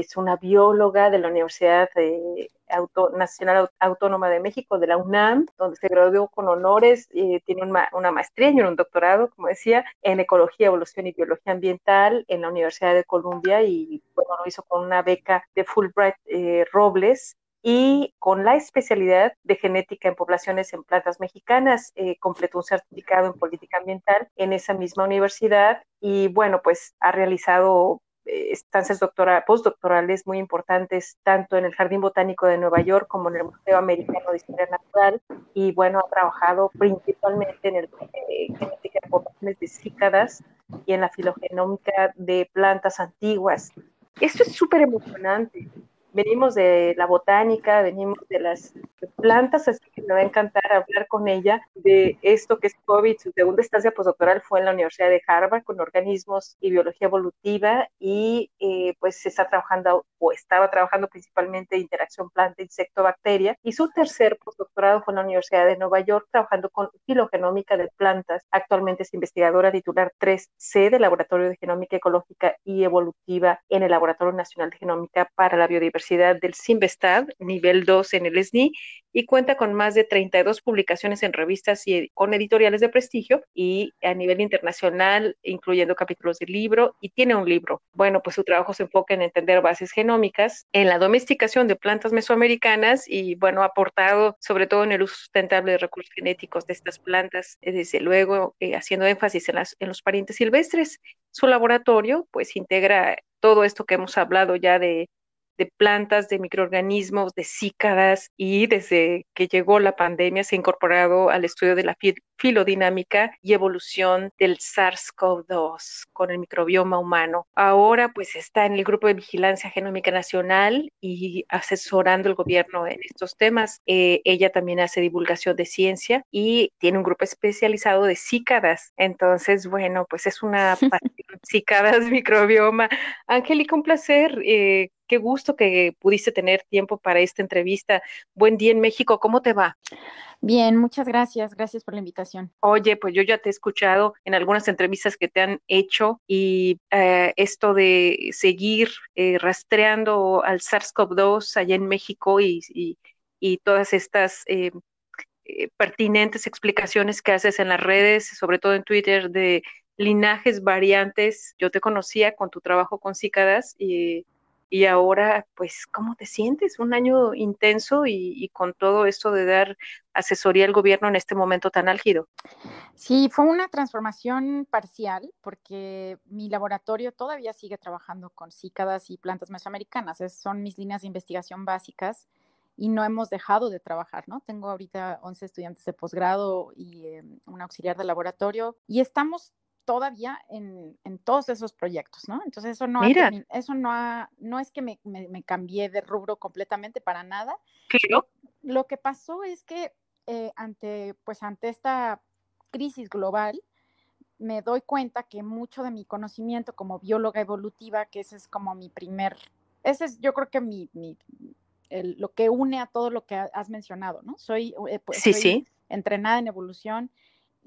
es una bióloga de la Universidad Nacional Autónoma de México, de la UNAM, donde se graduó con honores, y tiene una, maestría y un doctorado, como decía, en Ecología, Evolución y Biología Ambiental en la Universidad de Columbia y bueno, lo hizo con una beca de Fulbright eh, Robles y con la especialidad de genética en poblaciones en plantas mexicanas. Eh, completó un certificado en política ambiental en esa misma universidad y bueno, pues ha realizado eh, estancias doctora, postdoctorales muy importantes tanto en el Jardín Botánico de Nueva York como en el Museo Americano de Historia Natural y bueno, ha trabajado principalmente en el eh, genética de poblaciones de cícadas y en la filogenómica de plantas antiguas. Esto es súper emocionante venimos de la botánica, venimos de las plantas, así que me va a encantar hablar con ella de esto que es COVID. Su segunda estancia postdoctoral fue en la Universidad de Harvard con organismos y biología evolutiva y eh, pues se está trabajando o estaba trabajando principalmente interacción planta-insecto-bacteria y su tercer postdoctorado fue en la Universidad de Nueva York trabajando con filogenómica de plantas. Actualmente es investigadora titular 3C del Laboratorio de Genómica Ecológica y Evolutiva en el Laboratorio Nacional de Genómica para la Biodiversidad del Simvestad, nivel 2 en el SNI, y cuenta con más de 32 publicaciones en revistas y con editoriales de prestigio y a nivel internacional, incluyendo capítulos de libro, y tiene un libro. Bueno, pues su trabajo se enfoca en entender bases genómicas, en la domesticación de plantas mesoamericanas y, bueno, ha aportado sobre todo en el uso sustentable de recursos genéticos de estas plantas, eh, desde luego eh, haciendo énfasis en, las, en los parientes silvestres. Su laboratorio, pues, integra todo esto que hemos hablado ya de de plantas, de microorganismos, de cícadas y desde que llegó la pandemia se ha incorporado al estudio de la filodinámica y evolución del SARS-CoV-2 con el microbioma humano. Ahora pues está en el Grupo de Vigilancia Genómica Nacional y asesorando al gobierno en estos temas. Eh, ella también hace divulgación de ciencia y tiene un grupo especializado de cícadas. Entonces, bueno, pues es una cícadas, microbioma. Angélica, un placer. Eh, qué gusto que pudiste tener tiempo para esta entrevista. Buen día en México, ¿cómo te va? Bien, muchas gracias. Gracias por la invitación. Oye, pues yo ya te he escuchado en algunas entrevistas que te han hecho y eh, esto de seguir eh, rastreando al SARS-CoV-2 allá en México y, y, todas estas eh, pertinentes explicaciones que haces en las redes, sobre todo en Twitter, de linajes variantes. Yo te conocía con tu trabajo con cícadas y y ahora, pues, ¿cómo te sientes? Un año intenso y, con todo esto de dar asesoría al gobierno en este momento tan álgido. Sí, fue una transformación parcial porque mi laboratorio todavía sigue trabajando con cícadas y plantas mesoamericanas. son mis líneas de investigación básicas y no hemos dejado de trabajar, ¿no? Tengo ahorita 11 estudiantes de posgrado y eh, un auxiliar de laboratorio y estamos todavía en, todos esos proyectos, ¿no? Entonces eso no, eso no, no es que me, me, cambié de rubro completamente para nada. Claro. Lo, que pasó es que eh, ante, pues ante esta crisis global, me doy cuenta que mucho de mi conocimiento como bióloga evolutiva, que ese es como mi primer, ese es yo creo que mi, mi lo que une a todo lo que has mencionado, ¿no? Soy, eh, pues, sí, sí. entrenada en evolución,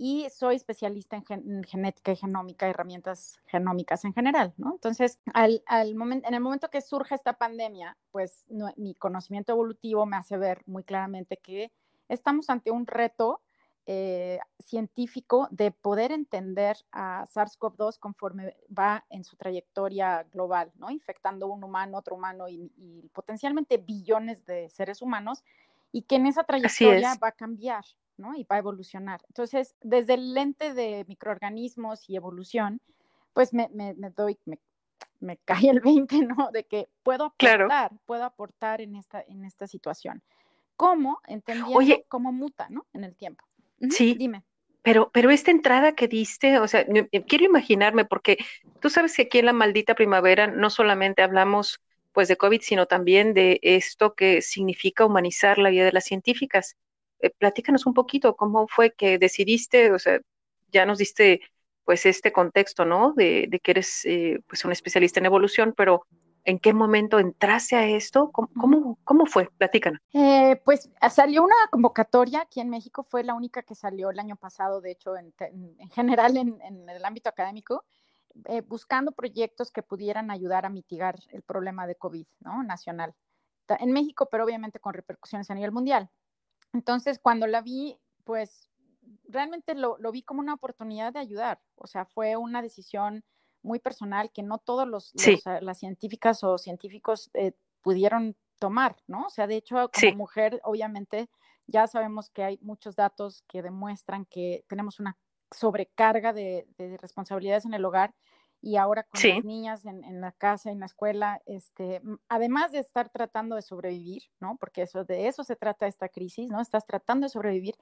y soy especialista en, genética y genómica, herramientas genómicas en general, ¿no? Entonces, al, al en el momento que surge esta pandemia, pues mi conocimiento evolutivo me hace ver muy claramente que estamos ante un reto eh, científico de poder entender a SARS-CoV-2 conforme va en su trayectoria global, ¿no? Infectando un humano, otro humano y, y potencialmente billones de seres humanos y que en esa trayectoria va a cambiar, ¿no? Y va a evolucionar. Entonces, desde el lente de microorganismos y evolución, pues me, me, doy, me, me, cae el 20, ¿no? De que puedo aportar, puedo aportar en esta, en esta situación. ¿Cómo? Entendiendo cómo muta, ¿no? En el tiempo. Sí. Dime. Pero, pero esta entrada que diste, o sea, quiero imaginarme, porque tú sabes que aquí en la maldita primavera no solamente hablamos pues de COVID, sino también de esto que significa humanizar la vida de las científicas. Eh, platícanos un poquito cómo fue que decidiste, o sea, ya nos diste pues este contexto, ¿no? De, que eres eh, pues un especialista en evolución, pero ¿en qué momento entraste a esto? ¿Cómo, cómo, fue? Platícanos. Eh, pues salió una convocatoria aquí en México, fue la única que salió el año pasado, de hecho, en, general en, el ámbito académico, eh, buscando proyectos que pudieran ayudar a mitigar el problema de COVID, ¿no? Nacional. En México, pero obviamente con repercusiones a nivel mundial. Entonces, cuando la vi, pues realmente lo, vi como una oportunidad de ayudar. O sea, fue una decisión muy personal que no todos los, ah, las científicas o científicos eh, pudieron tomar, ¿no? O sea, de hecho, como mujer, obviamente, ya sabemos que hay muchos datos que demuestran que tenemos una sobrecarga de, responsabilidades en el hogar y ahora con las niñas en, la casa, en la escuela, este, además de estar tratando de sobrevivir, ¿no? Porque eso, de eso se trata esta crisis, ¿no? Estás tratando de sobrevivir.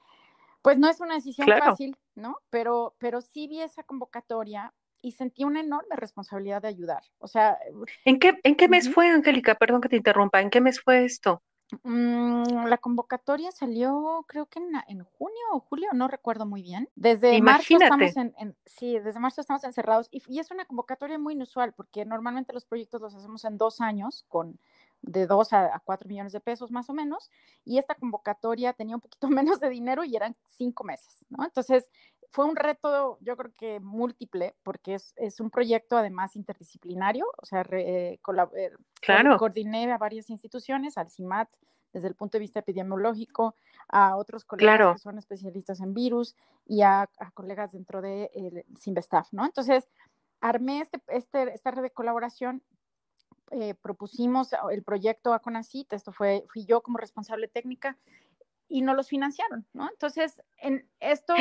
Pues no es una decisión fácil, ¿no? Pero, pero sí vi esa convocatoria y sentí una enorme responsabilidad de ayudar. O sea... ¿En qué, en qué mes fue, Angélica? Perdón que te interrumpa. ¿En qué mes fue esto? Mm, la convocatoria salió creo que en, junio o julio, no recuerdo muy bien. Desde marzo estamos en, sí, desde marzo estamos encerrados y, y, es una convocatoria muy inusual porque normalmente los proyectos los hacemos en dos años con de dos a, cuatro millones de pesos más o menos y esta convocatoria tenía un poquito menos de dinero y eran cinco meses, ¿no? Entonces fue un reto, yo creo que múltiple, porque es, es un proyecto además interdisciplinario, o sea, eh, claro. coordiné a varias instituciones, al CIMAT desde el punto de vista epidemiológico, a otros colegas que son especialistas en virus y a, colegas dentro de el ¿no? Entonces, armé este, este, esta red de colaboración eh, propusimos el proyecto a CONACIT, esto fue, fui yo como responsable técnica, y no los financiaron, ¿no? Entonces, en esto...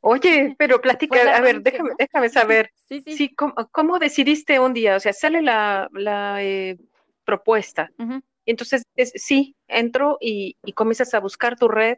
Oye, pero platica, a ver, déjame, déjame saber. sí, sí. ¿cómo, decidiste un día? O sea, sale la, la eh, propuesta. y entonces, sí, entro y, y, comienzas a buscar tu red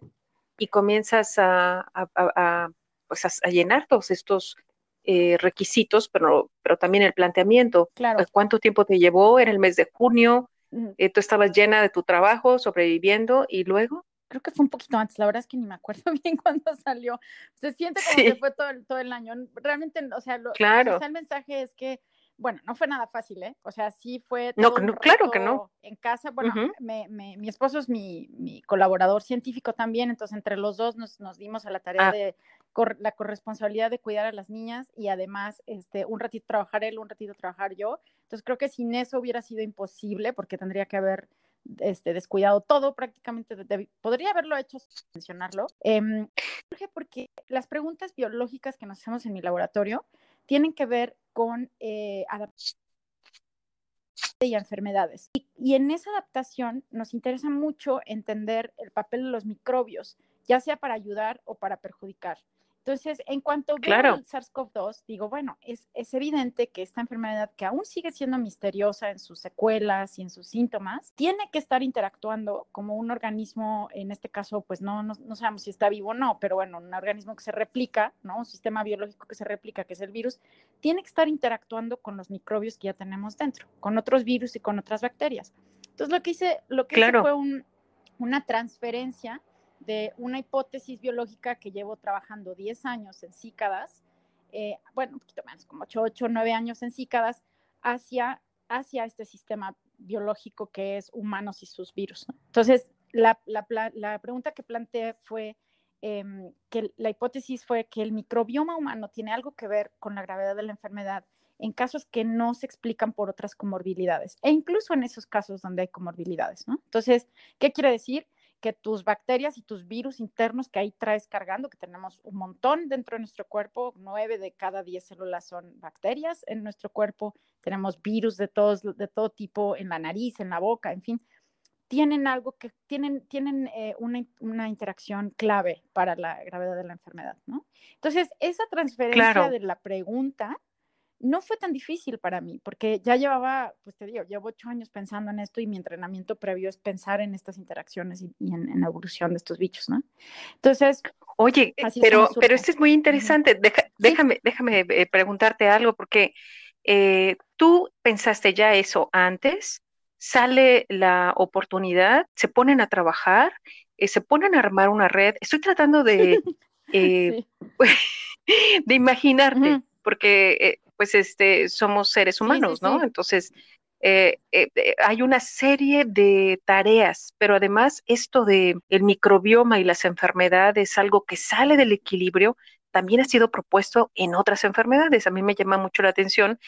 y comienzas a, a, a, pues a, llenar todos estos eh, requisitos, pero, pero también el planteamiento. Claro. ¿Cuánto tiempo te llevó? ¿Era el mes de junio? Eh, ¿Tú estabas llena de tu trabajo, sobreviviendo y luego? Creo que fue un poquito antes, la verdad es que ni me acuerdo bien cuándo salió. Se siente como que fue todo, todo el año. Realmente, o sea, lo, claro. el mensaje es que, bueno, no fue nada fácil, ¿eh? O sea, sí fue. no, claro que no. En casa, bueno, me, me, mi esposo es mi, mi, colaborador científico también, entonces entre los dos nos, nos dimos a la tarea ah. de la corresponsabilidad de cuidar a las niñas y además este, un ratito trabajar él, un ratito trabajar yo. Entonces creo que sin eso hubiera sido imposible porque tendría que haber este, descuidado todo prácticamente, podría haberlo hecho sin mencionarlo, eh, porque las preguntas biológicas que nos hacemos en mi laboratorio tienen que ver con eh, adaptación y enfermedades. Y, y, en esa adaptación nos interesa mucho entender el papel de los microbios, ya sea para ayudar o para perjudicar. Entonces, en cuanto veo el SARS-CoV-2, digo, bueno, es, es, evidente que esta enfermedad, que aún sigue siendo misteriosa en sus secuelas y en sus síntomas, tiene que estar interactuando como un organismo, en este caso, pues no, no, no sabemos si está vivo o no, pero bueno, un organismo que se replica, ¿no? Un sistema biológico que se replica, que es el virus, tiene que estar interactuando con los microbios que ya tenemos dentro, con otros virus y con otras bacterias. Entonces, lo que hice, lo que hice fue un, una transferencia de una hipótesis biológica que llevo trabajando 10 años en cícadas, eh, bueno, un poquito menos, como 8, 8, 9 años en cícadas, hacia, hacia este sistema biológico que es humanos y sus virus. Entonces, la, la, pregunta que planteé fue em, que la hipótesis fue que el microbioma humano tiene algo que ver con la gravedad de la enfermedad en casos que no se explican por otras comorbilidades e incluso en esos casos donde hay comorbilidades, ¿no? Entonces, ¿qué quiere decir? Que tus bacterias y tus virus internos que ahí traes cargando, que tenemos un montón dentro de nuestro cuerpo, nueve de cada diez células son bacterias en nuestro cuerpo, tenemos virus de, todos, de todo tipo en la nariz, en la boca, en fin, tienen algo que tienen, tienen eh, una, una, interacción clave para la gravedad de la enfermedad, ¿no? Entonces, esa transferencia de la pregunta no fue tan difícil para mí, porque ya llevaba, pues te digo, llevo ocho años pensando en esto y mi entrenamiento previo es pensar en estas interacciones y, en, la evolución de estos bichos, ¿no? Entonces... Oye, pero, pero esto es muy interesante. déjame, déjame eh, preguntarte algo, porque eh, tú pensaste ya eso antes, sale la oportunidad, se ponen a trabajar, eh, se ponen a armar una red. Estoy tratando de, de imaginarte, porque pues este, somos seres humanos, ¿no? Entonces, eh, eh, eh, hay una serie de tareas, pero además esto de el microbioma y las enfermedades, algo que sale del equilibrio, también ha sido propuesto en otras enfermedades. A mí me llama mucho la atención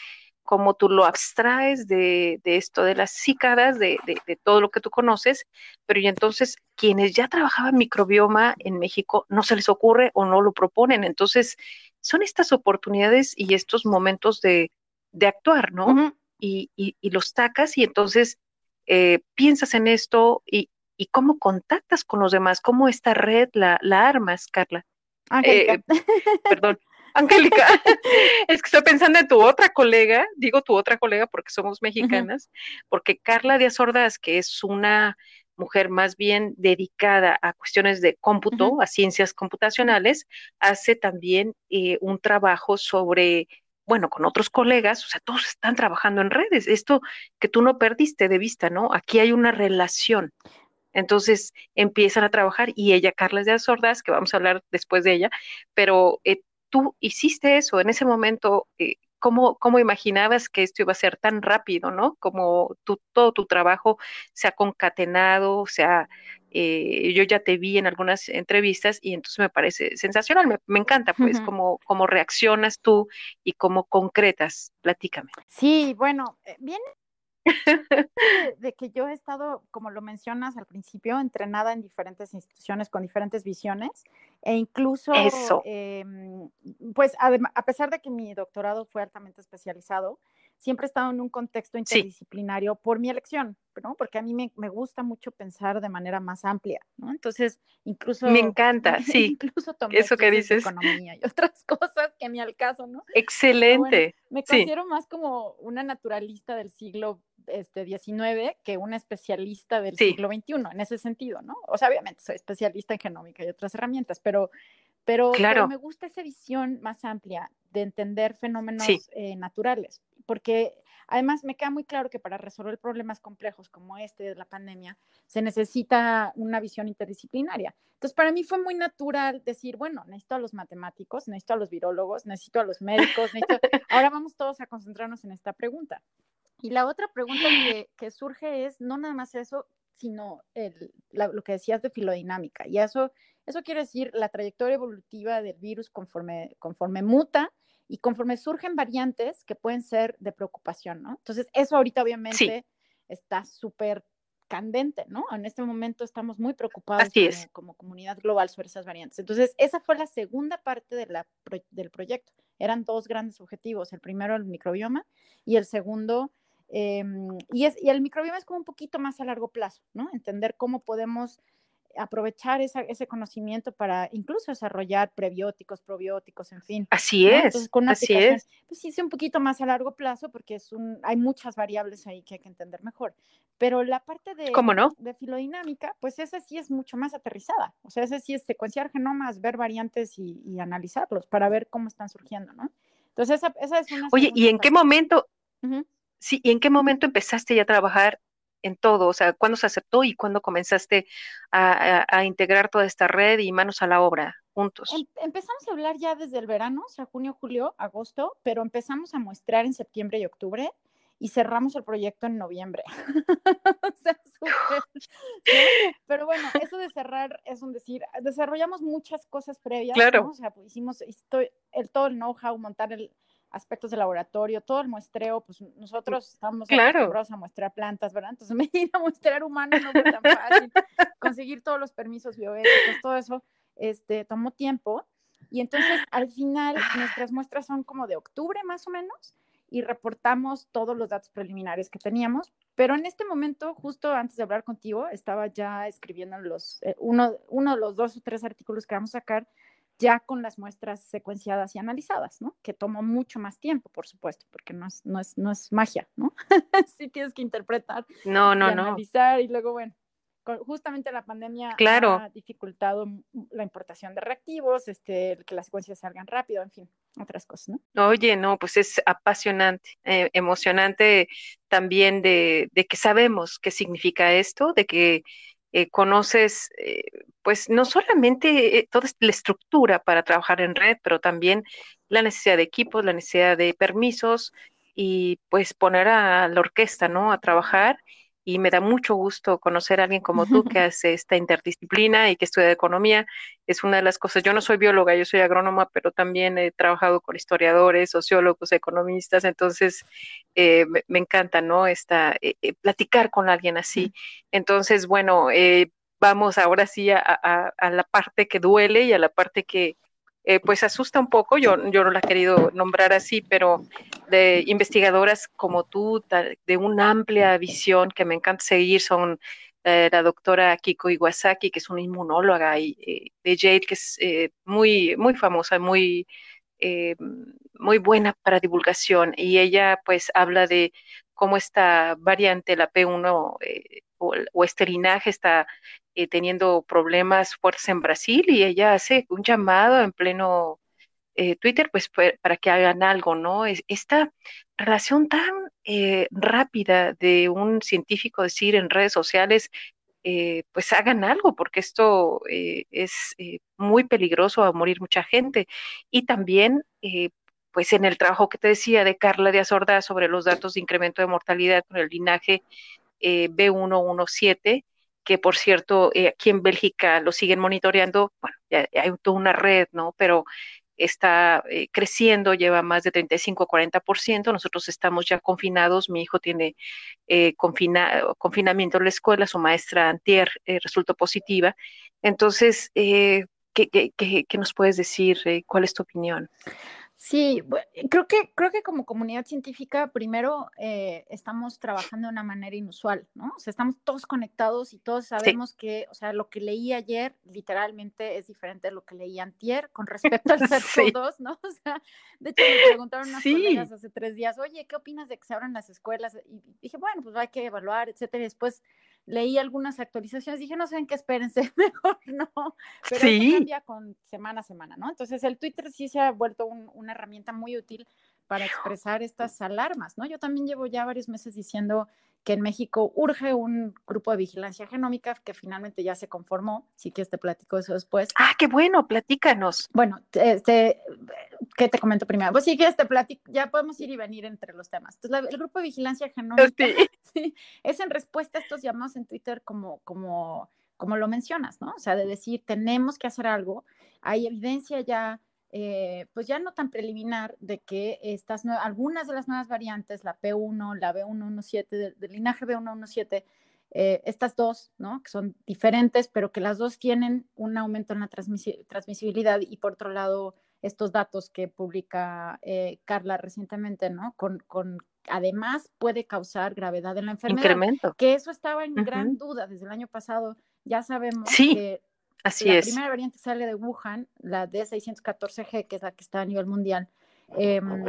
cómo tú lo abstraes de, esto de las cícadas, de, todo lo que tú conoces, pero y entonces quienes ya trabajaban microbioma en México no se les ocurre o no lo proponen. Entonces, son estas oportunidades y estos momentos de, actuar, ¿no? y, los tacas y entonces eh, piensas en esto y, cómo contactas con los demás, cómo esta red la, armas, Carla. Eh, perdón. Angélica, es que estoy pensando en tu otra colega, digo tu otra colega porque somos mexicanas, porque Carla Díaz Ordaz, que es una mujer más bien dedicada a cuestiones de cómputo, a ciencias computacionales, hace también eh, un trabajo sobre, bueno, con otros colegas, o sea, todos están trabajando en redes, esto que tú no perdiste de vista, ¿no? Aquí hay una relación. Entonces empiezan a trabajar y ella, Carla Díaz Ordaz, que vamos a hablar después de ella, pero eh, tú hiciste eso en ese momento, eh, ¿cómo, ¿cómo, imaginabas que esto iba a ser tan rápido, ¿no? Como todo tu trabajo se ha concatenado, o sea, eh, yo ya te vi en algunas entrevistas y entonces me parece sensacional, me, encanta pues cómo, cómo reaccionas tú y cómo concretas, platícame. Sí, bueno, eh, bien de, que yo he estado, como lo mencionas al principio, entrenada en diferentes instituciones con diferentes visiones e incluso, em, pues a pesar de que mi doctorado fue altamente especializado, siempre he estado en un contexto interdisciplinario por mi elección, ¿no? Porque a mí me, me, gusta mucho pensar de manera más amplia, ¿no? Entonces, incluso... Me encanta, sí. incluso tomé Eso que dices. economía y otras cosas que ni al caso, ¿no? Excelente. me considero más como una naturalista del siglo este, 19 que una especialista del siglo XXI, en ese sentido, ¿no? O sea, obviamente soy especialista en genómica y otras herramientas, pero, pero, me gusta esa visión más amplia de entender fenómenos eh, naturales, porque además me queda muy claro que para resolver problemas complejos como este de la pandemia, se necesita una visión interdisciplinaria. Entonces, para mí fue muy natural decir, bueno, necesito a los matemáticos, necesito a los virólogos, necesito a los médicos, necesito... ahora vamos todos a concentrarnos en esta pregunta. Y la otra pregunta que, surge es no nada más eso, sino lo que decías de filodinámica. Y eso, eso quiere decir la trayectoria evolutiva del virus conforme, conforme muta y conforme surgen variantes que pueden ser de preocupación, ¿no? Entonces, eso ahorita obviamente está súper candente, ¿no? En este momento estamos muy preocupados como, comunidad global sobre esas variantes. Entonces, esa fue la segunda parte de la, del proyecto. Eran dos grandes objetivos. El primero, el microbioma, y el segundo, Em, y, es, y el microbioma es como un poquito más a largo plazo, ¿no? Entender cómo podemos aprovechar ese conocimiento para incluso desarrollar prebióticos, probióticos, en fin. Así es. con así es. Pues sí, es un poquito más a largo plazo porque es un, hay muchas variables ahí que hay que entender mejor. Pero la parte de, ¿Cómo no? de filodinámica, pues esa sí es mucho más aterrizada. O sea, esa sí es secuenciar genomas, ver variantes y, analizarlos para ver cómo están surgiendo, ¿no? Entonces, esa, esa es una... Oye, ¿y en qué momento? Sí, ¿y en qué momento empezaste ya a trabajar en todo? O sea, ¿cuándo se aceptó y cuándo comenzaste a, integrar toda esta red y manos a la obra juntos? Em, empezamos a hablar ya desde el verano, o sea, junio, julio, agosto, pero empezamos a muestrear en septiembre y octubre y cerramos el proyecto en noviembre. o sea, Pero bueno, eso de cerrar es un decir, desarrollamos muchas cosas previas, claro. O sea, pues hicimos el, todo el know-how, montar el, aspectos de laboratorio, todo el muestreo, pues nosotros estamos acostumbrados a muestrear plantas, ¿verdad? Entonces me ir a muestrear humanos no fue tan fácil, conseguir todos los permisos bioéticos, todo eso, este, tomó tiempo. Y entonces al final nuestras muestras son como de octubre más o menos y reportamos todos los datos preliminares que teníamos, pero en este momento, justo antes de hablar contigo, estaba ya escribiendo los, eh, uno, uno de los dos o tres artículos que vamos a sacar ya con las muestras secuenciadas y analizadas, ¿no? Que tomó mucho más tiempo, por supuesto, porque no es, no es, no es magia, ¿no? sí tienes que interpretar, no, no, y analizar y luego, bueno, justamente la pandemia claro. ha dificultado la importación de reactivos, este, que las secuencias salgan rápido, en fin, otras cosas, ¿no? Oye, no, pues es apasionante, eh, emocionante también de, de que sabemos qué significa esto, de que eh, conoces, eh, pues no solamente eh, toda la estructura para trabajar en red, pero también la necesidad de equipos, la necesidad de permisos y pues poner a la orquesta, ¿no? A trabajar y me da mucho gusto conocer a alguien como tú que hace esta interdisciplina y que estudia economía. Es una de las cosas, yo no soy bióloga, yo soy agrónoma, pero también he trabajado con historiadores, sociólogos, economistas, entonces eh, me, encanta, ¿no? Esta, eh, eh, platicar con alguien así. Entonces, bueno, vamos ahora sí a, a, la parte que duele y a la parte que, eh, pues asusta un poco, yo, yo no la he querido nombrar así, pero de investigadoras como tú, de una amplia visión que me encanta seguir, son eh, la doctora Kiko Iwasaki, que es una inmunóloga, y eh, de Jade, que es muy, muy famosa, muy, muy buena para divulgación, y ella pues habla de cómo esta variante, la P1 o, o, este linaje está eh, teniendo problemas fuertes en Brasil y ella hace un llamado en pleno eh, Twitter, pues para que hagan algo, ¿no? esta relación tan eh, rápida de un científico decir en redes sociales, pues hagan algo, porque esto es muy peligroso, a morir mucha gente. Y también, pues en el trabajo que te decía de Carla de Azorda sobre los datos de incremento de mortalidad con el linaje B117, que por cierto, eh, aquí en Bélgica lo siguen monitoreando, bueno, ya, hay toda una red, ¿no? Pero está eh, creciendo, lleva más de 35 40%, nosotros estamos ya confinados, mi hijo tiene eh, confinamiento en la escuela, su maestra antier resultó positiva, entonces, ¿qué, qué, qué, nos puedes decir? ¿Cuál es tu opinión? Sí, creo que, creo que como comunidad científica, primero eh, estamos trabajando de una manera inusual, ¿no? O sea, estamos todos conectados y todos sabemos que, o sea, lo que leí ayer literalmente es diferente de lo que leí antier con respecto al SARS-CoV-2, ¿no? O sea, de hecho me preguntaron unas colegas hace tres días, oye, ¿qué opinas de que se abran las escuelas? Y dije, bueno, pues hay que evaluar, etcétera. Y después leí algunas actualizaciones, dije, no sé en qué espérense, mejor no, pero sí. cambia con semana a semana, ¿no? Entonces el Twitter sí se ha vuelto una herramienta muy útil para expresar estas alarmas, ¿no? Yo también llevo ya varios meses diciendo que en México urge un grupo de vigilancia genómica que finalmente ya se conformó. Sí que te platico eso después. Ah, qué bueno, platícanos. Bueno, este, ¿qué te comento primero? Pues sí que este platico, ya podemos ir y venir entre los temas. Entonces, el grupo de vigilancia genómica sí. es en respuesta a estos llamados en Twitter como, como, como lo mencionas, ¿no? O sea, de decir, tenemos que hacer algo. Hay evidencia ya eh, pues ya no tan preliminar de que estas algunas de las nuevas variantes, la P1, la B117, del, linaje B117, eh, estas dos, ¿no? Que son diferentes, pero que las dos tienen un aumento en la transmisibilidad y por otro lado, estos datos que publica eh, Carla recientemente, ¿no? Con, con, además puede causar gravedad en la enfermedad. Incremento. Que eso estaba en gran duda desde el año pasado. Ya sabemos que Así la es. La primera variante sale de Wuhan, la D614G, que es la que está a nivel mundial. Em,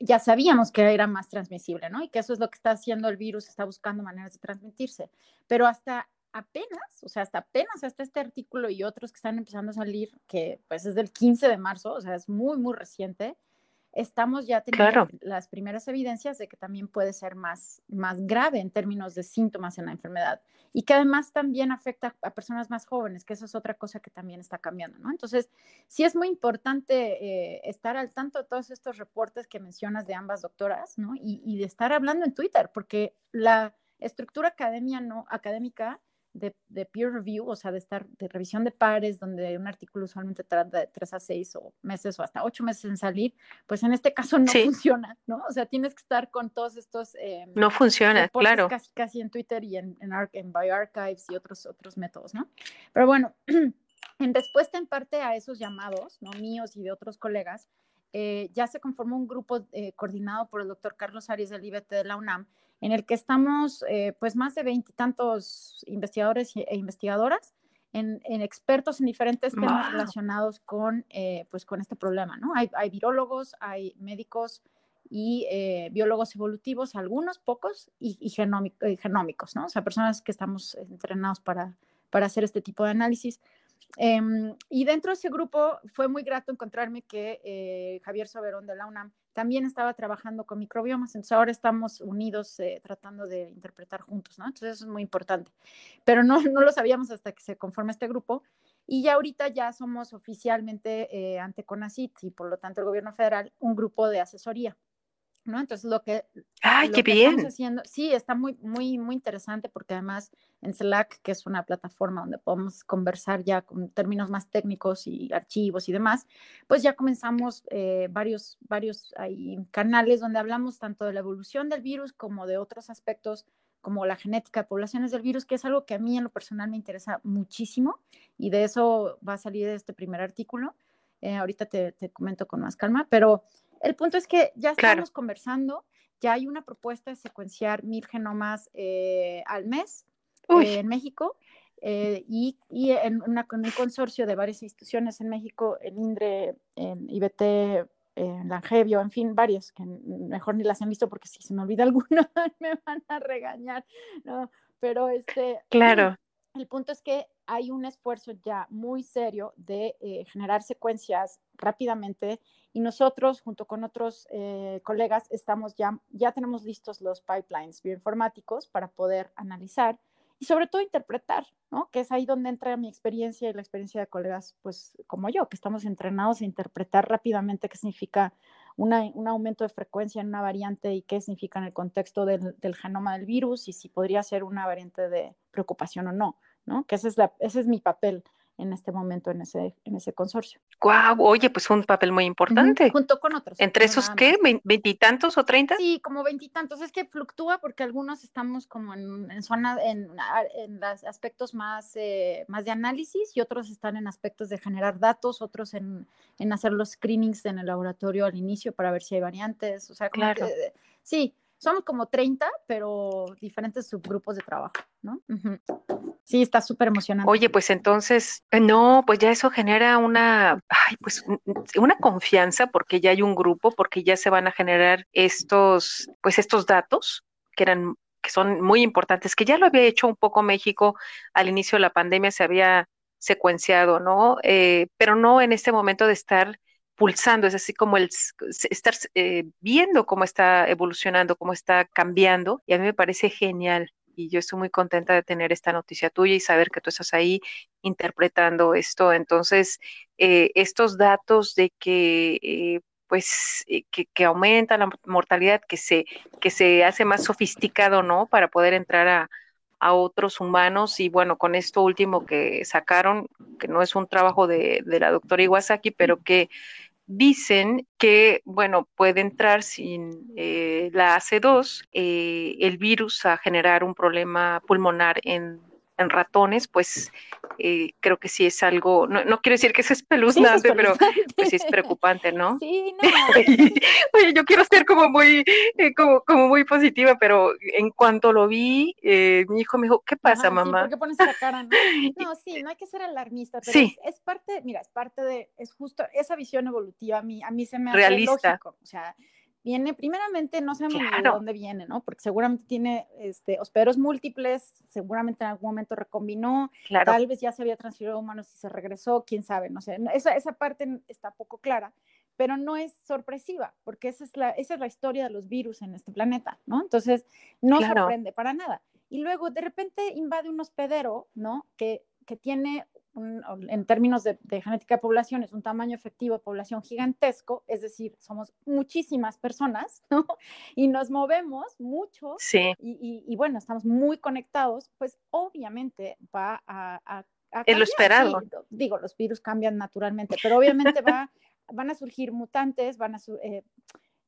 ya sabíamos que era más transmisible, ¿no? Y que eso es lo que está haciendo el virus, está buscando maneras de transmitirse. Pero hasta apenas, o sea, hasta apenas hasta este artículo y otros que están empezando a salir, que pues es del 15 de marzo, o sea, es muy, muy reciente, estamos ya teniendo las primeras evidencias de que también puede ser más, más grave en términos de síntomas en la enfermedad y que además también afecta a personas más jóvenes, que eso es otra cosa que también está cambiando, ¿no? Entonces, sí es muy importante eh, estar al tanto de todos estos reportes que mencionas de ambas doctoras, ¿no? Y, y de estar hablando en Twitter, porque la estructura academia no, académica de, peer review, o sea, de estar de revisión de pares, donde un artículo usualmente tarda de tres a seis o meses o hasta ocho meses en salir, pues en este caso no funciona, ¿no? O sea, tienes que estar con todos estos... Eh, no funciona, claro. Casi, casi en Twitter y en, en, en BioArchives y otros, otros métodos, ¿no? Pero bueno, en respuesta en parte a esos llamados, ¿no? Míos y de otros colegas, eh, ya se conformó un grupo eh, coordinado por el doctor Carlos Arias del IBT de la UNAM, en el que estamos eh, pues más de veintitantos investigadores e investigadoras, en, expertos en diferentes temas relacionados con, eh, pues con este problema, ¿no? Hay, hay virólogos, hay médicos y eh, biólogos evolutivos, algunos pocos, y, genómicos, ¿no? O sea, personas que estamos entrenados para, para hacer este tipo de análisis. Em, y dentro de ese grupo fue muy grato encontrarme que Javier Soberón de la UNAM también estaba trabajando con microbiomas, entonces ahora estamos unidos eh, tratando de interpretar juntos, ¿no? Entonces eso es muy importante, pero no, no lo sabíamos hasta que se conforma este grupo y ya ahorita ya somos oficialmente eh, ante CONACIT y por lo tanto el gobierno federal un grupo de asesoría. ¿No? Entonces lo que, ¡Ay, qué bien! estamos haciendo, sí, está muy, muy, muy interesante porque además en Slack, que es una plataforma donde podemos conversar ya con términos más técnicos y archivos y demás, pues ya comenzamos eh, varios, varios canales donde hablamos tanto de la evolución del virus como de otros aspectos como la genética de poblaciones del virus, que es algo que a mí en lo personal me interesa muchísimo y de eso va a salir este primer artículo. Eh, ahorita te, te comento con más calma, pero el punto es que ya estamos conversando, ya hay una propuesta de secuenciar mil genomas eh, al mes eh, en México eh, y, en, un consorcio de varias instituciones en México, el INDRE, en IBT, en Langevio, en fin, varios, que mejor ni las han visto porque si se me olvida alguno me van a regañar, ¿no? Pero este... Claro. El punto es que hay un esfuerzo ya muy serio de generar secuencias rápidamente y nosotros, junto con otros eh, colegas, estamos ya, ya tenemos listos los pipelines bioinformáticos para poder analizar y sobre todo interpretar, ¿no? Que es ahí donde entra mi experiencia y la experiencia de colegas, pues como yo, que estamos entrenados a interpretar rápidamente qué significa un aumento de frecuencia en una variante y qué significa en el contexto del, del, genoma del virus y si podría ser una variante de preocupación o no, ¿no? Que ese es, la, ese es mi papel en este momento en ese, en ese consorcio. Guau, oye, pues un papel muy importante. junto con otros. ¿Entre esos qué? ¿Veintitantos o treinta? Sí, como veintitantos. Es que fluctúa porque algunos estamos como en, en zona, en, en los aspectos más, eh, más de análisis y otros están en aspectos de generar datos, otros en, en hacer los screenings en el laboratorio al inicio para ver si hay variantes. O sea, claro. sí, somos como 30, pero diferentes subgrupos de trabajo, ¿no? Sí, está súper emocionante. Oye, pues entonces, eh, no, pues ya eso genera una, ay, pues una confianza porque ya hay un grupo, porque ya se van a generar estos, pues estos datos que eran que son muy importantes, que ya lo había hecho un poco México al inicio de la pandemia, se había secuenciado, ¿no? Eh, pero no en este momento de estar pulsando, es así como el estar eh, viendo cómo está evolucionando, cómo está cambiando, y a mí me parece genial. Y yo estoy muy contenta de tener esta noticia tuya y saber que tú estás ahí interpretando esto. Entonces, eh, estos datos de que eh, pues que, que, aumenta la mortalidad, que se, que se hace más sofisticado, ¿no? Para poder entrar a, a otros humanos y bueno, con esto último que sacaron, que no es un trabajo de, la doctora Iwasaki, pero que dicen que, bueno, puede entrar sin eh, la AC2 eh, el virus a generar un problema pulmonar en en ratones, pues eh, creo que sí es algo, no, no quiero decir que es espeluznante, pero pues sí es preocupante, ¿no? Sí, no. Oye, yo quiero ser como muy, eh, como, como muy positiva, pero en cuanto lo vi, eh, mi hijo me dijo, ¿qué pasa, mamá? ¿Por qué pones la cara? No? sí, no hay que ser alarmista, pero sí. es, parte, mira, es parte de, es justo esa visión evolutiva a mí, a mí se me hace Realista. lógico, o sea, viene, primeramente no sabemos de dónde viene, ¿no? Porque seguramente tiene este, hospederos múltiples, seguramente en algún momento recombinó, tal vez ya se había transferido a humanos y se regresó, quién sabe, no sé, esa, esa parte está poco clara, pero no es sorpresiva, porque esa es la, esa es la historia de los virus en este planeta, ¿no? Entonces, no sorprende para nada. Y luego, de repente, invade un hospedero, ¿no? Que, que tiene en términos de, genética de población, es un tamaño efectivo de población gigantesco, es decir, somos muchísimas personas, ¿no? Y nos movemos mucho. Sí. Y, bueno, estamos muy conectados, pues obviamente va a... a, lo esperado. digo, los virus cambian naturalmente, pero obviamente va, van a surgir mutantes, van a eh,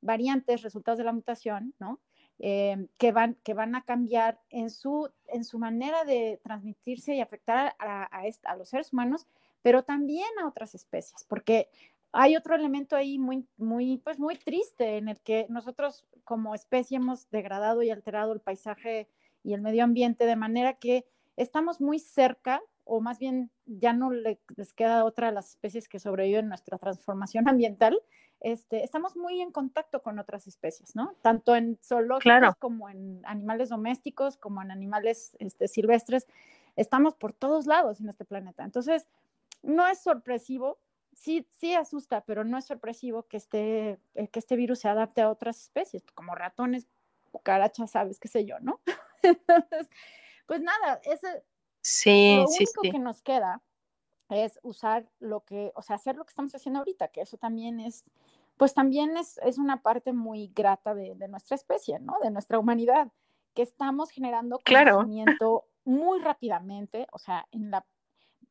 variantes, resultados de la mutación, ¿no? Eh, que, van, que van a cambiar en su, en su manera de transmitirse y afectar a, a, los seres humanos, pero también a otras especies, porque hay otro elemento ahí muy, muy, pues muy triste en el que nosotros como especie hemos degradado y alterado el paisaje y el medio ambiente de manera que estamos muy cerca o más bien ya no les queda otra a las especies que sobreviven nuestra transformación ambiental, este, estamos muy en contacto con otras especies, ¿no? Tanto en zoológicos como en animales domésticos, como en animales este, silvestres. Estamos por todos lados en este planeta. Entonces, no es sorpresivo, sí, sí asusta, pero no es sorpresivo que este, eh, que este virus se adapte a otras especies, como ratones, cucarachas, sabes, qué sé yo, ¿no? Entonces, pues nada, ese, sí, lo sí, único que nos queda es usar lo que, o sea, hacer lo que estamos haciendo ahorita, que eso también es pues también es, es una parte muy grata de, de, nuestra especie, ¿no? De nuestra humanidad, que estamos generando conocimiento muy rápidamente, o sea, en la,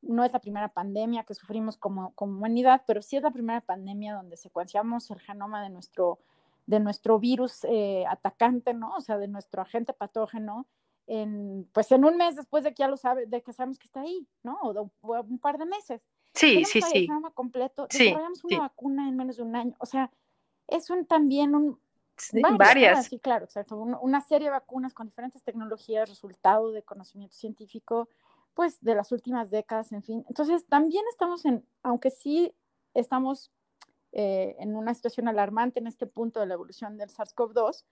no es la primera pandemia que sufrimos como, como humanidad, pero sí es la primera pandemia donde secuenciamos el genoma de nuestro, de nuestro virus eh, atacante, ¿no? O sea, de nuestro agente patógeno, en, pues en un mes después de que ya lo sabe, de que sabemos que está ahí, ¿no? O, un par de meses. Sí, sí, sí. completo, desarrollamos una vacuna en menos de un año. O sea, es un también un varias. Sí, claro, exacto. Una serie de vacunas con diferentes tecnologías, resultado de conocimiento científico, pues de las últimas décadas, en fin. Entonces, también estamos en, aunque sí estamos eh, en una situación alarmante en este punto de la evolución del SARS-CoV-2,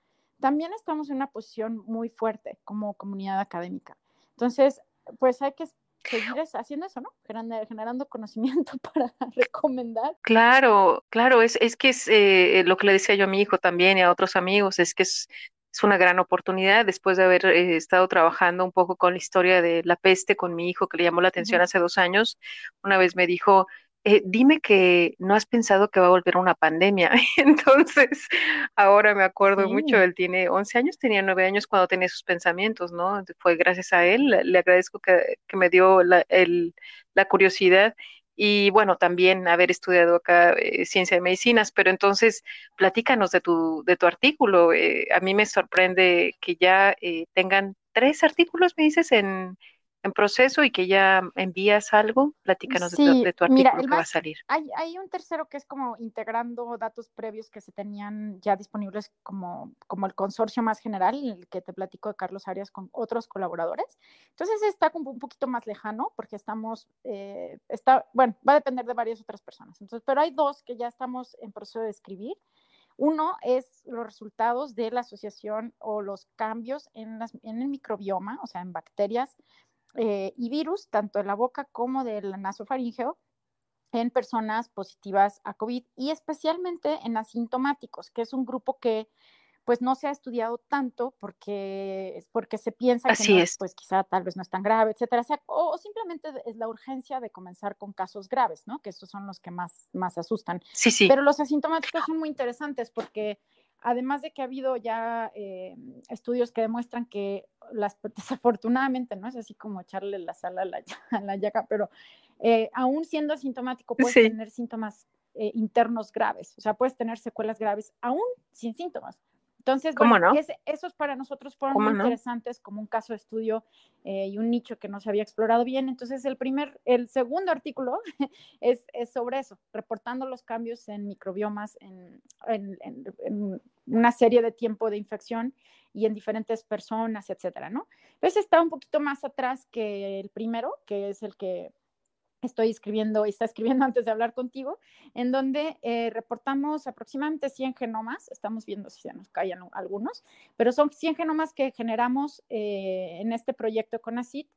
también estamos en una posición muy fuerte como comunidad académica. Entonces, pues hay que seguir haciendo eso, ¿no? Generando, generando conocimiento para recomendar. Claro, claro, es, es que es eh, lo que le decía yo a mi hijo también y a otros amigos, es que es, es una gran oportunidad después de haber eh, estado trabajando un poco con la historia de la peste con mi hijo que le llamó la atención hace dos años. Una vez me dijo, eh, dime que no has pensado que va a volver una pandemia. Entonces, ahora me acuerdo mucho, él tiene 11 años, tenía 9 años cuando tenía sus pensamientos, ¿no? Fue gracias a él, le agradezco que, me dio la, la, curiosidad y bueno, también haber estudiado acá eh, ciencia de medicinas, pero entonces platícanos de tu, de tu artículo. Eh, a mí me sorprende que ya tengan tres artículos, me dices, en, en proceso y que ya envías algo, platícanos de, tu, artículo que va a salir. Hay, hay, un tercero que es como integrando datos previos que se tenían ya disponibles como, como el consorcio más general, el que te platico de Carlos Arias con otros colaboradores. Entonces está como un poquito más lejano porque estamos, eh, está, bueno, va a depender de varias otras personas. Entonces, pero hay dos que ya estamos en proceso de escribir. Uno es los resultados de la asociación o los cambios en, las, en el microbioma, o sea, en bacterias eh, y virus, tanto en la boca como del nasofaringeo, en personas positivas a COVID y especialmente en asintomáticos, que es un grupo que pues no se ha estudiado tanto porque, porque se piensa que pues quizá tal vez no es tan grave, etcétera, o, simplemente es la urgencia de comenzar con casos graves, ¿no? Que estos son los que más, más asustan. Sí, sí. Pero los asintomáticos son muy interesantes porque además de que ha habido ya eh, estudios que demuestran que las, desafortunadamente, ¿no? Es así como echarle la sal a la, a llaga, pero eh, aún siendo asintomático puedes tener síntomas eh, internos graves, o sea, puedes tener secuelas graves aún sin síntomas. Entonces, bueno, esos para nosotros fueron muy interesantes como un caso de estudio eh, y un nicho que no se había explorado bien. Entonces, el primer, el segundo artículo es, sobre eso, reportando los cambios en microbiomas en, en, una serie de tiempo de infección y en diferentes personas, etcétera, ¿no? Entonces está un poquito más atrás que el primero, que es el que estoy escribiendo y está escribiendo antes de hablar contigo, en donde eh, reportamos aproximadamente 100 genomas, estamos viendo si se nos callan algunos, pero son 100 genomas que generamos eh, en este proyecto con ACID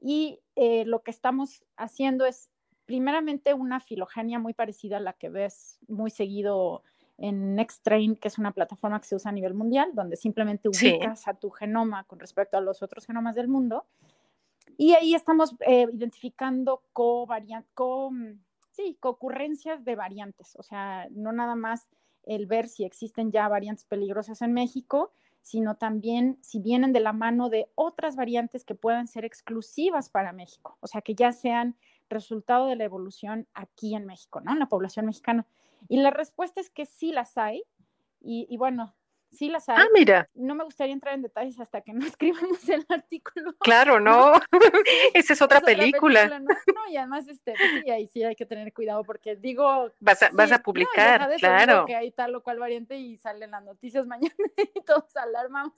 y eh, lo que estamos haciendo es primeramente una filogenia muy parecida a la que ves muy seguido en NextTrain, que es una plataforma que se usa a nivel mundial, donde simplemente ubicas a tu genoma con respecto a los otros genomas del mundo y ahí estamos eh, identificando co, co sí, concurrencias de variantes, o sea, no nada más el ver si existen ya variantes peligrosas en México, sino también si vienen de la mano de otras variantes que puedan ser exclusivas para México, o sea, que ya sean resultado de la evolución aquí en México, ¿no? En la población mexicana. Y la respuesta es que sí las hay. Y bueno, sí las hay. Ah, mira. No me gustaría entrar en detalles hasta que no escribamos el artículo. Claro, no. Esa es otra película. ¿no? y además, este, pues sí, ahí sí hay que tener cuidado porque digo. Vas a, vas a publicar, claro. que hay tal o cual variante y salen las noticias mañana y todos alarmamos.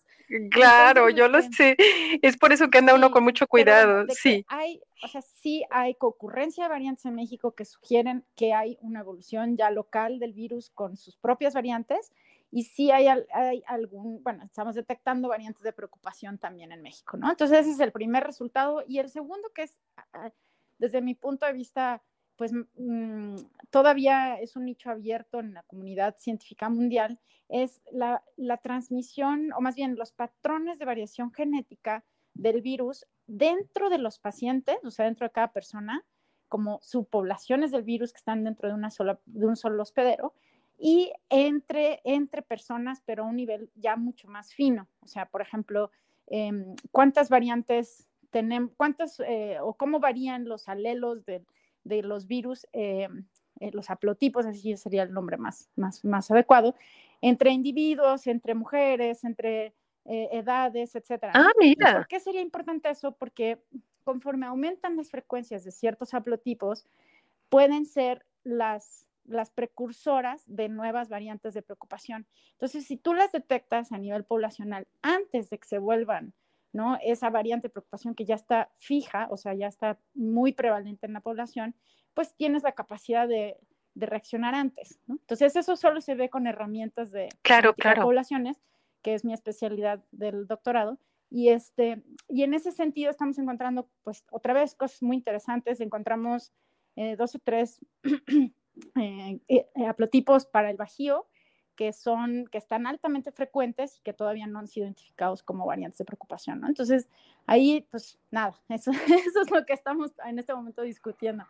Claro, yo lo este, sé. Es por eso que anda uno con mucho cuidado. sí. Hay, o sea, sí hay concurrencia de variantes en México que sugieren que hay una evolución ya local del virus con sus propias variantes y sí hay, hay, algún, bueno, estamos detectando variantes de preocupación también en México, ¿no? Entonces ese es el primer resultado. Y el segundo, que es, desde mi punto de vista, pues mm, todavía es un nicho abierto en la comunidad científica mundial, es la, la transmisión, o más bien los patrones de variación genética del virus dentro de los pacientes, o sea, dentro de cada persona, como subpoblaciones del virus que están dentro de, una sola, de un solo hospedero, y entre, entre personas, pero a un nivel ya mucho más fino. O sea, por ejemplo, em, ¿cuántas variantes tenemos, cuántas eh, o cómo varían los alelos de, de los virus, em, eh, los haplotipos, así sería el nombre más, más, más adecuado, entre individuos, entre mujeres, entre eh, edades, etcétera. Ah, mira. ¿Por qué sería importante eso? Porque conforme aumentan las frecuencias de ciertos haplotipos, pueden ser las, las precursoras de nuevas variantes de preocupación. Entonces, si tú las detectas a nivel poblacional antes de que se vuelvan, ¿no? Esa variante de preocupación que ya está fija, o sea, ya está muy prevalente en la población, pues tienes la capacidad de, de reaccionar antes, ¿no? Entonces, eso solo se ve con herramientas de, claro, claro. poblaciones, que es mi especialidad del doctorado. Y, este, y en ese sentido estamos encontrando, pues, otra vez cosas muy interesantes. Encontramos eh, dos o tres eh, eh, haplotipos para el bajío que son, que están altamente frecuentes y que todavía no han sido identificados como variantes de preocupación, ¿no? Entonces, ahí, pues nada, eso, eso es lo que estamos en este momento discutiendo.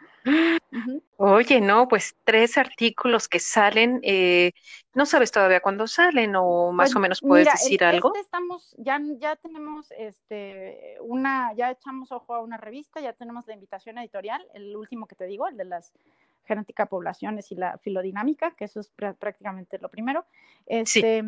Oye, no, pues tres artículos que salen, eh, no sabes todavía cuándo salen o más Pues, o menos puedes mira, decir el- algo. este estamos, ya, ya tenemos este, una, ya echamos ojo a una revista, ya tenemos la invitación editorial, el último que te digo, el de las genética poblaciones y la filodinámica, que eso es prá- prácticamente lo primero. Sí. Este,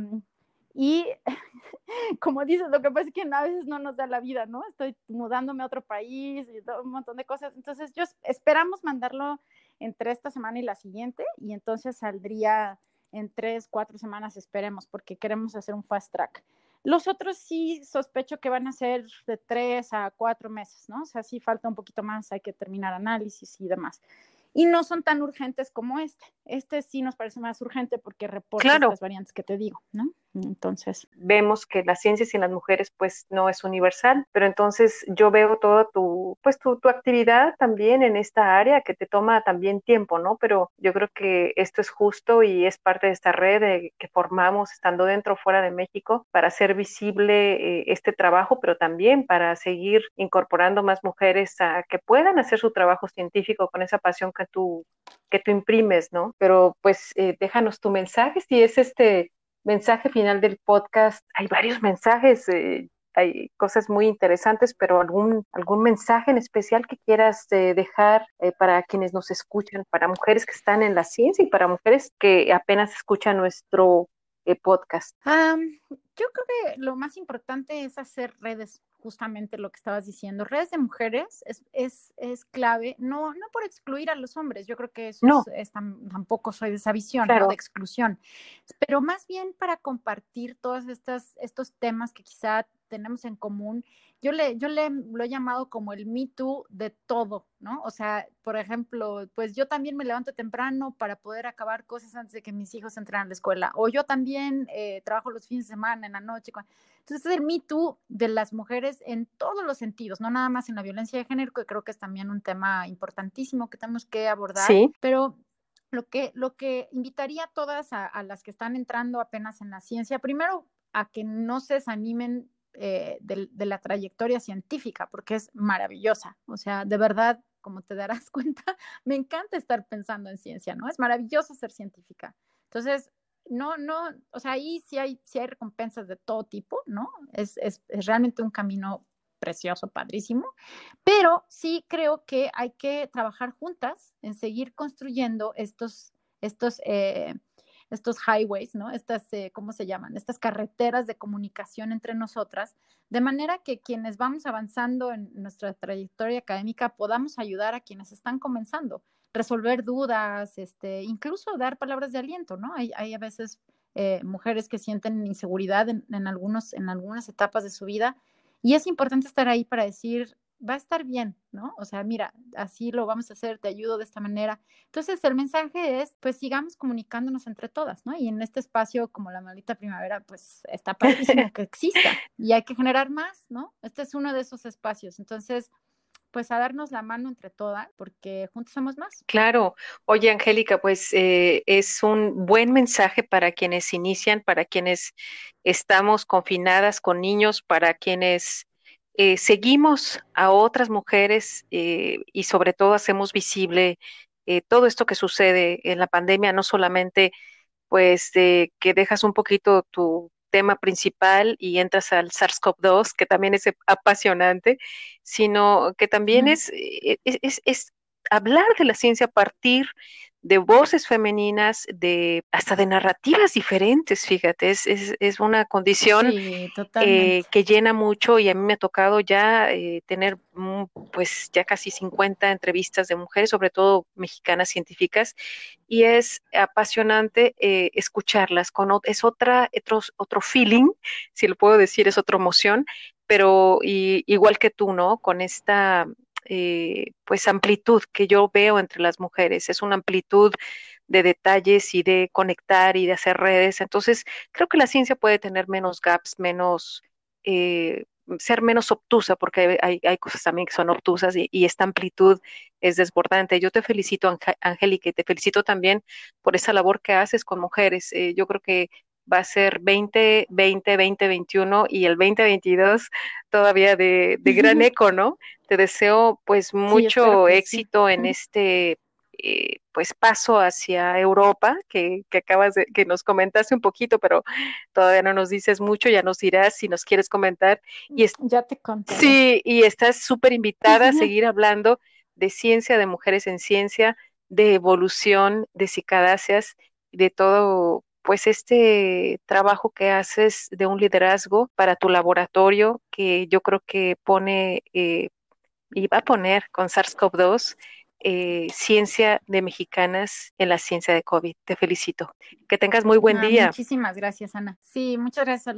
Y como dices, lo que pasa es que a veces no nos da la vida, ¿no? Estoy mudándome a otro país y todo un montón de cosas. Entonces, yo es- esperamos mandarlo entre esta semana y la siguiente, y entonces saldría en tres, cuatro semanas, esperemos, porque queremos hacer un fast track. Los otros sí sospecho que van a ser de tres a cuatro meses, ¿no? O sea, sí falta un poquito más, hay que terminar análisis y demás. Y no son tan urgentes como este. Este sí nos parece más urgente porque reporta Claro. las variantes que te digo, ¿no? Entonces, vemos que la ciencia sin las mujeres pues no es universal, pero entonces yo veo toda tu pues tu, tu actividad también en esta área que te toma también tiempo, ¿no? Pero yo creo que esto es justo y es parte de esta red que formamos estando dentro o fuera de México para hacer visible eh, este trabajo, pero también para seguir incorporando más mujeres a que puedan hacer su trabajo científico con esa pasión que tú que tú imprimes, ¿no? Pero pues eh, déjanos tu mensaje si es este mensaje final del podcast. Hay varios mensajes, eh, hay cosas muy interesantes, pero algún, algún mensaje en especial que quieras eh, dejar eh, para quienes nos escuchan, para mujeres que están en la ciencia y para mujeres que apenas escuchan nuestro eh, podcast. Yo creo que lo más importante es hacer redes, justamente lo que estabas diciendo. Redes de mujeres es, es, es clave, no, no por excluir a los hombres, yo creo que eso No. es, es tam- tampoco soy de esa visión ¿no? De exclusión, pero más bien para compartir todos estos temas que quizá tenemos en común. Yo le, yo le lo he llamado como el Me Too de todo, ¿no? O sea, por ejemplo, pues yo también me levanto temprano para poder acabar cosas antes de que mis hijos entren a la escuela, o yo también eh, trabajo los fines de semana, en la noche. Entonces, es el Me Too de las mujeres en todos los sentidos, no nada más en la violencia de género, que creo que es también un tema importantísimo que tenemos que abordar, Sí. pero lo que, lo que invitaría a todas a, a las que están entrando apenas en la ciencia, primero a que no se desanimen eh, de, de la trayectoria científica, porque es maravillosa. O sea, de verdad, como te darás cuenta, me encanta estar pensando en ciencia, ¿no? Es maravilloso ser científica. Entonces, no, no, o sea, ahí sí hay, sí hay recompensas de todo tipo, ¿no? Es, es, es realmente un camino precioso, padrísimo, pero sí creo que hay que trabajar juntas en seguir construyendo estos, estos, eh, estos highways, ¿no? Estas, eh, ¿cómo se llaman? Estas carreteras de comunicación entre nosotras, de manera que quienes vamos avanzando en nuestra trayectoria académica podamos ayudar a quienes están comenzando, resolver dudas, este, incluso dar palabras de aliento, ¿no? Hay, a veces eh, mujeres que sienten inseguridad en, algunos, en algunas etapas de su vida y es importante estar ahí para decir, va a estar bien, ¿no? O sea, mira, así lo vamos a hacer, te ayudo de esta manera. Entonces, el mensaje es, pues sigamos comunicándonos entre todas, ¿no? Y en este espacio, como la maldita primavera, pues está padrísimo que exista y hay que generar más, ¿no? Este es uno de esos espacios. Entonces, pues a darnos la mano entre todas, porque juntos somos más. Claro. Oye, Angélica, pues eh, es un buen mensaje para quienes inician, para quienes estamos confinadas con niños, para quienes eh, seguimos a otras mujeres eh, y sobre todo hacemos visible eh, todo esto que sucede en la pandemia, no solamente pues de que dejas un poquito tu tema principal y entras al SARS-CoV-2, que también es apasionante, sino que también es, es, es, hablar de la ciencia a partir de voces femeninas, de hasta de narrativas diferentes, fíjate, es, es, es una condición eh, que llena mucho y a mí me ha tocado ya eh, tener mm, pues ya casi 50 entrevistas de mujeres, sobre todo mexicanas científicas, y es apasionante eh, escucharlas, con, es otra, otro, otro feeling, si lo puedo decir, es otra emoción, pero igual que tú, ¿no? Con esta eh, pues amplitud que yo veo entre las mujeres, es una amplitud de detalles y de conectar y de hacer redes. Entonces, creo que la ciencia puede tener menos gaps, menos, eh, ser menos obtusa, porque hay, hay, cosas también que son obtusas y, esta amplitud es desbordante. Yo te felicito, Angélica, y te felicito también por esa labor que haces con mujeres. Eh, yo creo que va a ser 20, 20, 20, 21 y el 2022 todavía de, de gran eco, ¿no? Te deseo pues mucho éxito en este eh, pues paso hacia Europa, que, que, acabas de, que nos comentaste un poquito, pero todavía no nos dices mucho, ya nos dirás si nos quieres comentar. Y ya te conté. Sí, y estás súper invitada a seguir hablando de ciencia, de mujeres en ciencia, de evolución, de cicadáceas, de todo pues este trabajo que haces de un liderazgo para tu laboratorio, que yo creo que pone eh, y va a poner con SARS-CoV-2 eh, ciencia de mexicanas en la ciencia de COVID. Te felicito. Que tengas muy buen ah, día. Muchísimas gracias, Ana. Sí, muchas gracias.